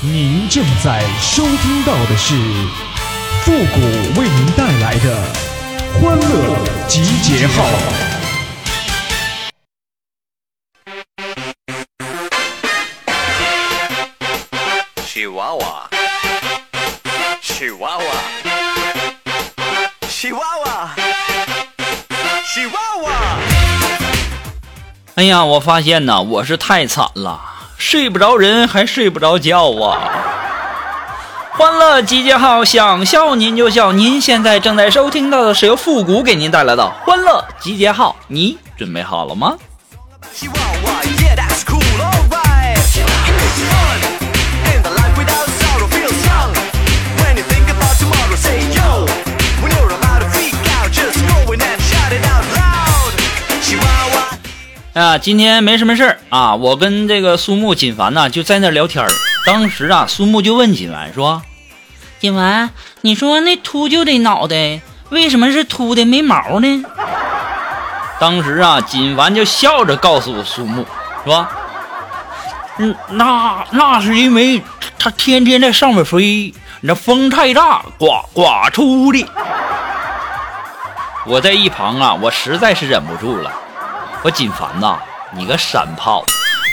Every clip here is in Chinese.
您正在收听到的是复古为您带来的欢乐集结号。喜娃娃，喜娃娃，喜娃娃，喜娃娃。哎呀，我发现呐，我是太惨了，睡不着人，还睡不着觉啊！欢乐集结号，想笑您就笑。您现在正在收听到的是由复古给您带来的欢乐集结号，你准备好了吗？啊，今天没什么事儿啊，我跟这个苏木、锦凡呐就在那儿聊天儿。当时啊，苏木就问锦凡说：“锦凡，你说那秃鹫的脑袋为什么是秃的没毛呢？”当时啊，锦凡就笑着告诉苏木说：“嗯，那那是因为它天天在上面飞，那风太大，刮刮秃的。”我在一旁啊，我实在是忍不住了。我锦凡呐，你个山炮，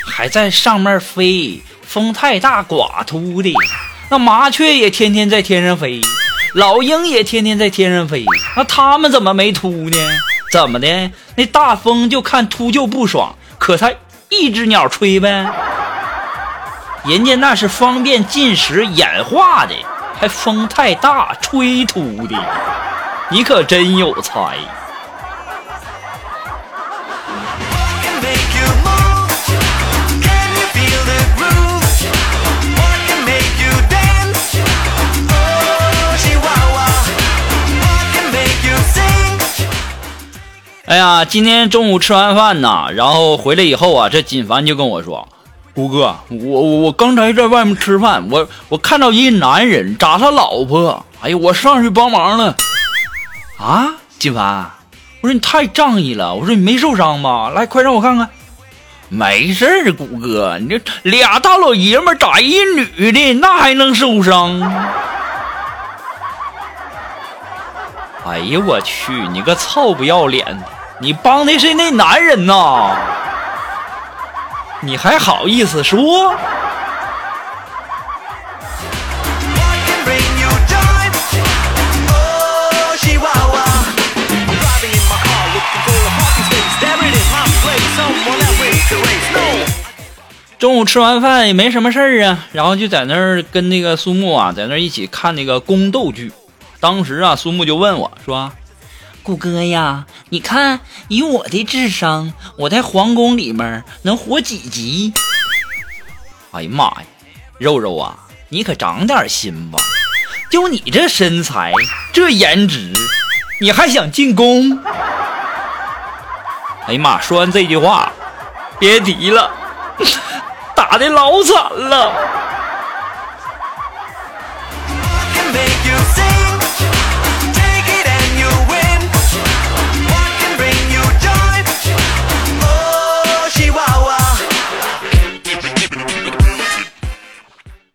还在上面飞，风太大刮秃的。那麻雀也天天在天上飞，老鹰也天天在天上飞，那他们怎么没秃呢？怎么的？那大风就看秃鹫不爽，可他一只鸟吹呗。人家那是方便进食演化的，还风太大吹秃的，你可真有才。哎呀，今天中午吃完饭呐，然后回来以后啊，这锦凡就跟我说：“谷哥，我我我刚才在外面吃饭，我我看到一男人扎他老婆，哎呀，我上去帮忙了。”啊，锦凡，我说你太仗义了，我说你没受伤吧？来，快让我看看。没事儿，谷哥，你这俩大老爷们儿打一女的，那还能受伤？哎呀，我去！你个臭不要脸的！你帮的是那男人呐，你还好意思说？中午吃完饭也没什么事儿啊，然后就在那儿跟那个苏木啊，在那儿一起看那个宫斗剧。当时啊，苏木就问我说：“谷哥呀，你看以我的智商，我在皇宫里面能活几集？”哎呀妈呀，肉肉啊，你可长点心吧！就你这身材，这颜值，你还想进宫？哎呀妈！说完这句话，别提了。打的老惨了。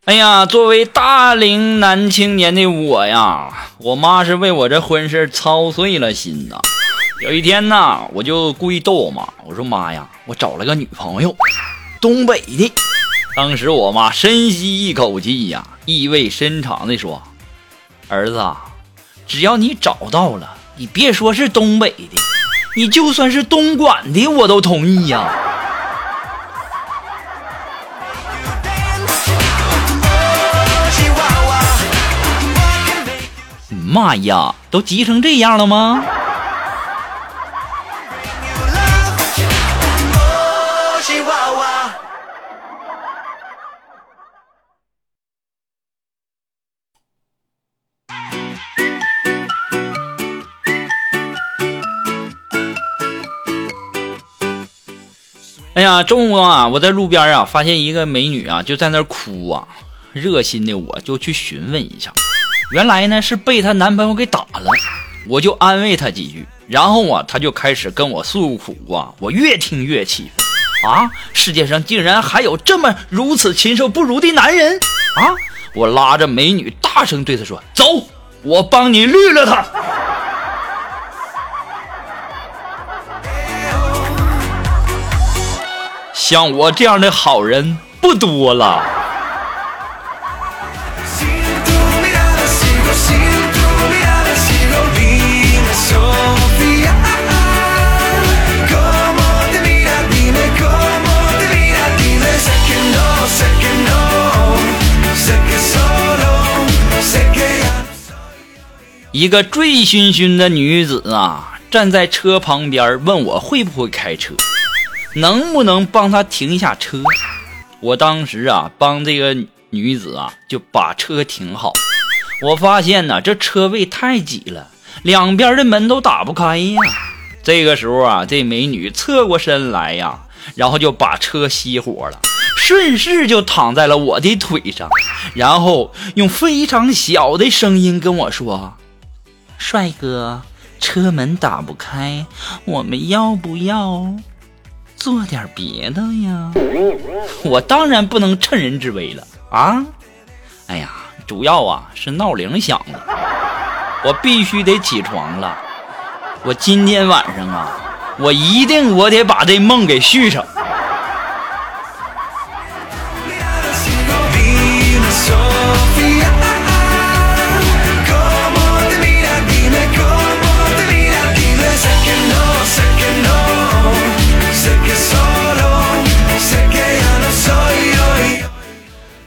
哎呀，作为大龄男青年的我呀，我妈是为我这婚事操碎了心呐。有一天呐，我就故意逗我妈，我说妈呀，我找了个女朋友，东北的。当时我妈深吸一口气呀，意味深长的说：“儿子，只要你找到了，你别说是东北的，你就算是东莞的，我都同意呀。”妈呀，都急成这样了吗？哎呀，中午啊，我在路边啊发现一个美女啊，就在那哭啊。热心的我就去询问一下，原来呢是被她男朋友给打了，我就安慰她几句，然后啊，她就开始跟我诉苦啊，我越听越气啊！世界上竟然还有这么如此禽兽不如的男人！啊！我拉着美女大声对她说：“走，我帮你绿了他。”像我这样的好人不多了。一个醉醺醺的女子啊，站在车旁边问我会不会开车，能不能帮她停一下车。我当时啊，帮这个女子啊就把车停好。我发现呢，这车位太挤了，两边的门都打不开呀。这个时候啊，这美女侧过身来呀，然后就把车熄火了，顺势就躺在了我的腿上，然后用非常小的声音跟我说。帅哥，车门打不开，我们要不要做点别的呀？我当然不能趁人之危了啊！哎呀，主要啊是闹铃响了，我必须得起床了。我今天晚上啊，我一定我得把这梦给续上。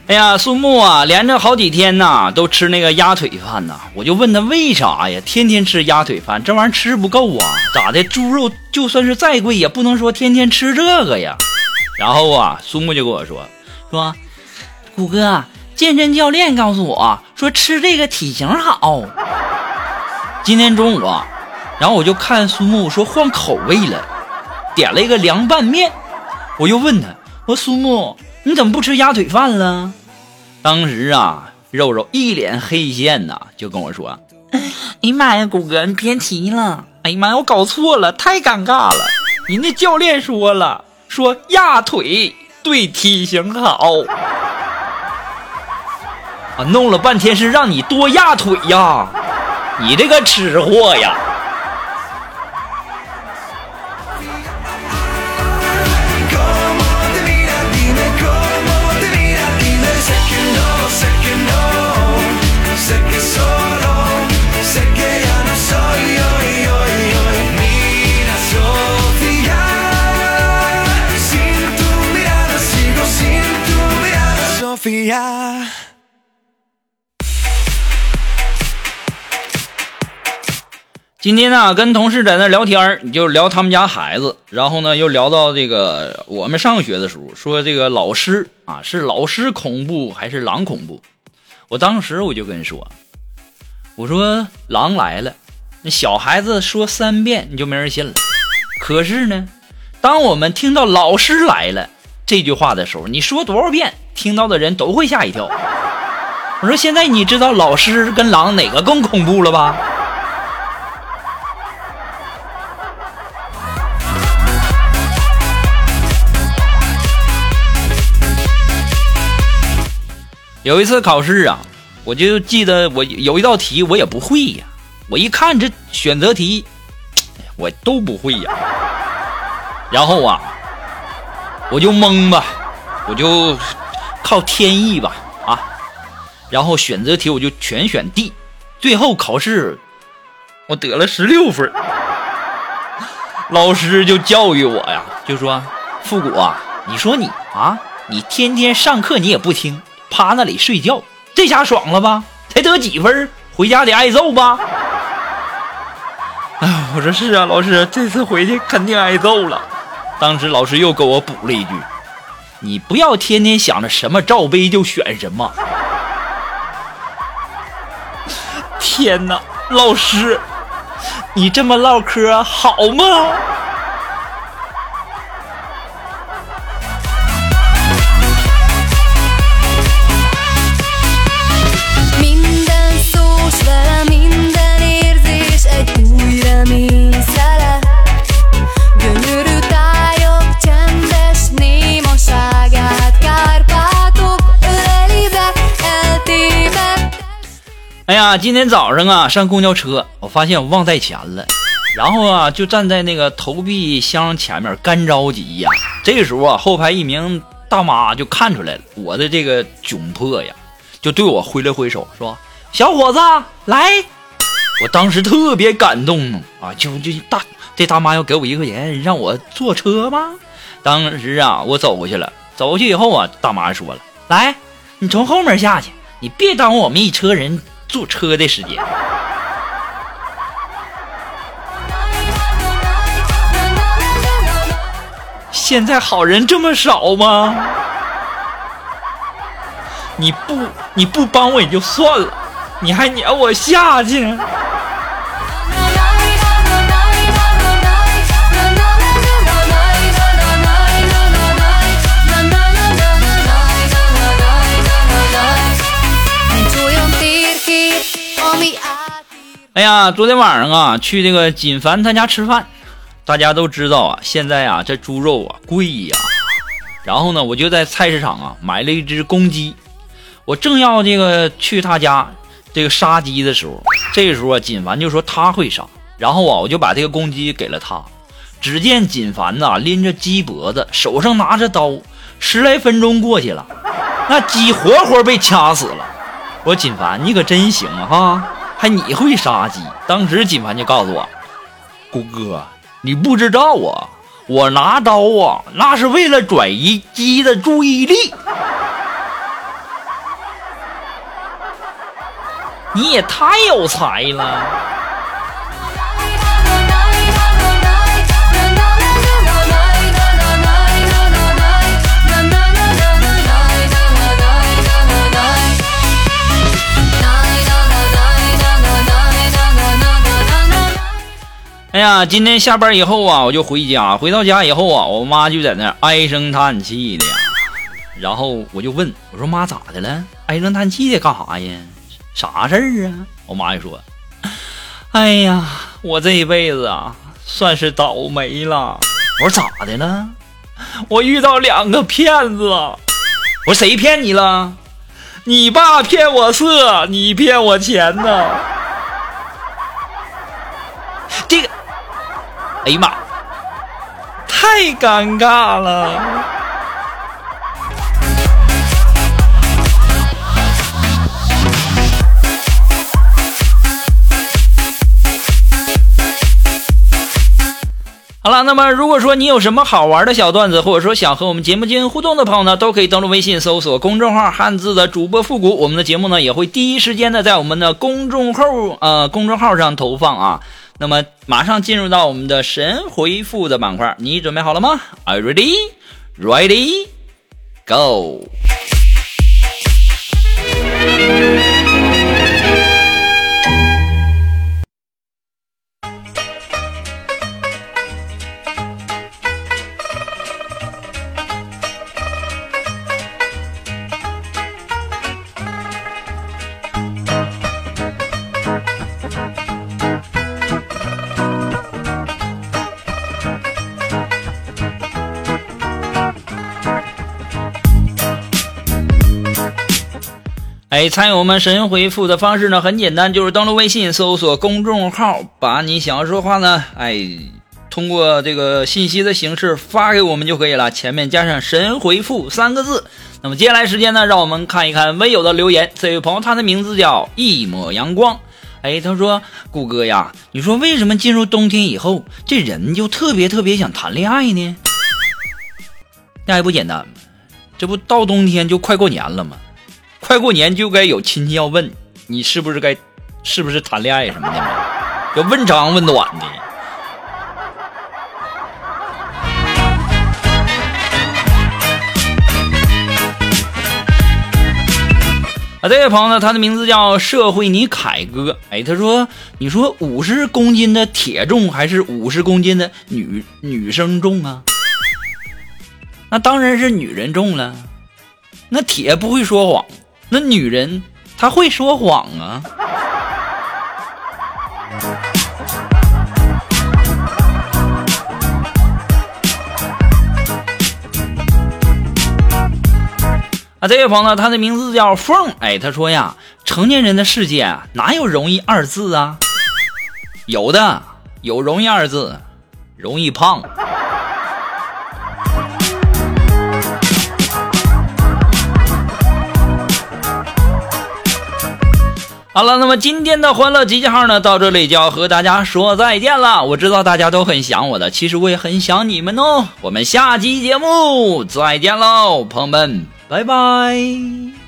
哎呀，苏木啊，连着好几天呐，都吃那个鸭腿饭呐。我就问他为啥呀？天天吃鸭腿饭，这玩意儿吃不够啊？咋的？猪肉就算是再贵，也不能说天天吃这个呀。然后啊，苏木就跟我说说，谷哥，健身教练告诉我说吃这个体型好。今天中午啊，然后我就看苏木说换口味了，点了一个凉拌面。我又问他，我说苏木，你怎么不吃鸭腿饭了？当时啊，肉肉一脸黑线呐，就跟我说：“ 哎呀妈呀，谷哥，你别提了！哎呀妈呀，我搞错了，太尴尬了。人家教练说了，说压腿对体型好。啊，弄了半天是让你多压腿呀，你这个吃货呀！” Mirada, Sofía. 今天呢，跟同事在那聊天儿，就聊他们家孩子，然后呢，又聊到这个我们上学的时候，说这个老师啊，是老师恐怖还是狼恐怖？我当时我就跟说，我说狼来了，那小孩子说三遍你就没人信了。可是呢，当我们听到老师来了这句话的时候，你说多少遍，听到的人都会吓一跳。我说现在你知道老师跟狼哪个更恐怖了吧？有一次考试啊，我就记得我有一道题我也不会呀，我一看这选择题，我都不会呀。然后啊，我就蒙吧，我就靠天意吧啊。然后选择题我就全选 D，最后考试我得了十六分。老师就教育我呀，就说：“复古啊，你说你啊，你天天上课你也不听，趴那里睡觉，这下爽了吧？才得几分，回家得挨揍吧？”哎，我说是啊，老师，这次回去肯定挨揍了。当时老师又给我补了一句：“你不要天天想着什么罩杯就选什么。”天哪，老师，你这么唠嗑好吗？今天早上啊，上公交车，我发现我忘带钱了，然后啊，就站在那个投币箱前面干着急呀。这时候啊，后排一名大妈就看出来了我的这个窘迫呀，就对我挥了挥手，说：“小伙子，来。”我当时特别感动啊，就就大这大妈要给我一块钱让我坐车吗？当时啊，我走过去了，走过去以后啊，大妈说了：“来，你从后面下去，你别耽误我们一车人坐车的时间。”现在好人这么少吗？你不你不帮我也就算了，你还撵我下去。哎呀，昨天晚上啊，去这个锦凡他家吃饭，大家都知道啊，现在啊这猪肉啊贵呀。然后呢，我就在菜市场啊买了一只公鸡，我正要这个去他家这个杀鸡的时候，这时候啊锦凡就说他会杀，然后啊我就把这个公鸡给了他。只见锦凡呐拎着鸡脖子，手上拿着刀，十来分钟过去了，那鸡活活被掐死了。我说锦凡，你可真行啊哈！还你会杀鸡？当时金凡就告诉我：“谷哥，你不知道啊，我拿刀啊，那是为了转移鸡的注意力。”你也太有才了！哎呀，今天下班以后啊，我就回家。回到家以后啊，我妈就在那唉声叹气的呀。然后我就问我说：“妈，咋的了？唉声叹气的干啥呀？啥事儿啊？”我妈就说：“哎呀，我这一辈子啊，算是倒霉了。”我说：“咋的了？”我遇到两个骗子。我说：“谁骗你了？你爸骗我色，你骗我钱呢？”哎呀妈！太尴尬了。好了，那么如果说你有什么好玩的小段子，或者说想和我们节目进行互动的朋友呢，都可以登录微信搜索公众号“汉字的主播复古”，我们的节目呢也会第一时间的在我们的公众号呃公众号上投放啊。那么，马上进入到我们的神回复的板块，你准备好了吗？Are you ready? Ready? Go! 哎，参与我们神回复的方式呢，很简单，就是登录微信，搜索公众号，把你想要说话呢，哎，通过这个信息的形式发给我们就可以了，前面加上“神回复”三个字。那么接下来时间呢，让我们看一看微友的留言。这位朋友，他的名字叫一抹阳光。哎，他说：“谷歌呀，你说为什么进入冬天以后，这人就特别特别想谈恋爱呢？那还不简单，这不到冬天就快过年了吗？”快过年就该有亲戚要问你是不是该，是不是谈恋爱什么的吗？要问长问短的。啊，这位朋友呢，他的名字叫社会你凯哥。哎，他说：“你说五十公斤的铁重还是五十公斤的女女生重啊？那当然是女人重了。那铁不会说谎。”那女人她会说谎啊！啊，这位朋友，他的名字叫凤，哎，他说呀，成年人的世界，哪有容易二字啊？有的，有容易二字，容易胖。好了，那么今天的欢乐集结号呢，到这里就要和大家说再见了。我知道大家都很想我的，其实我也很想你们哦。我们下期节目再见喽，朋友们，拜拜。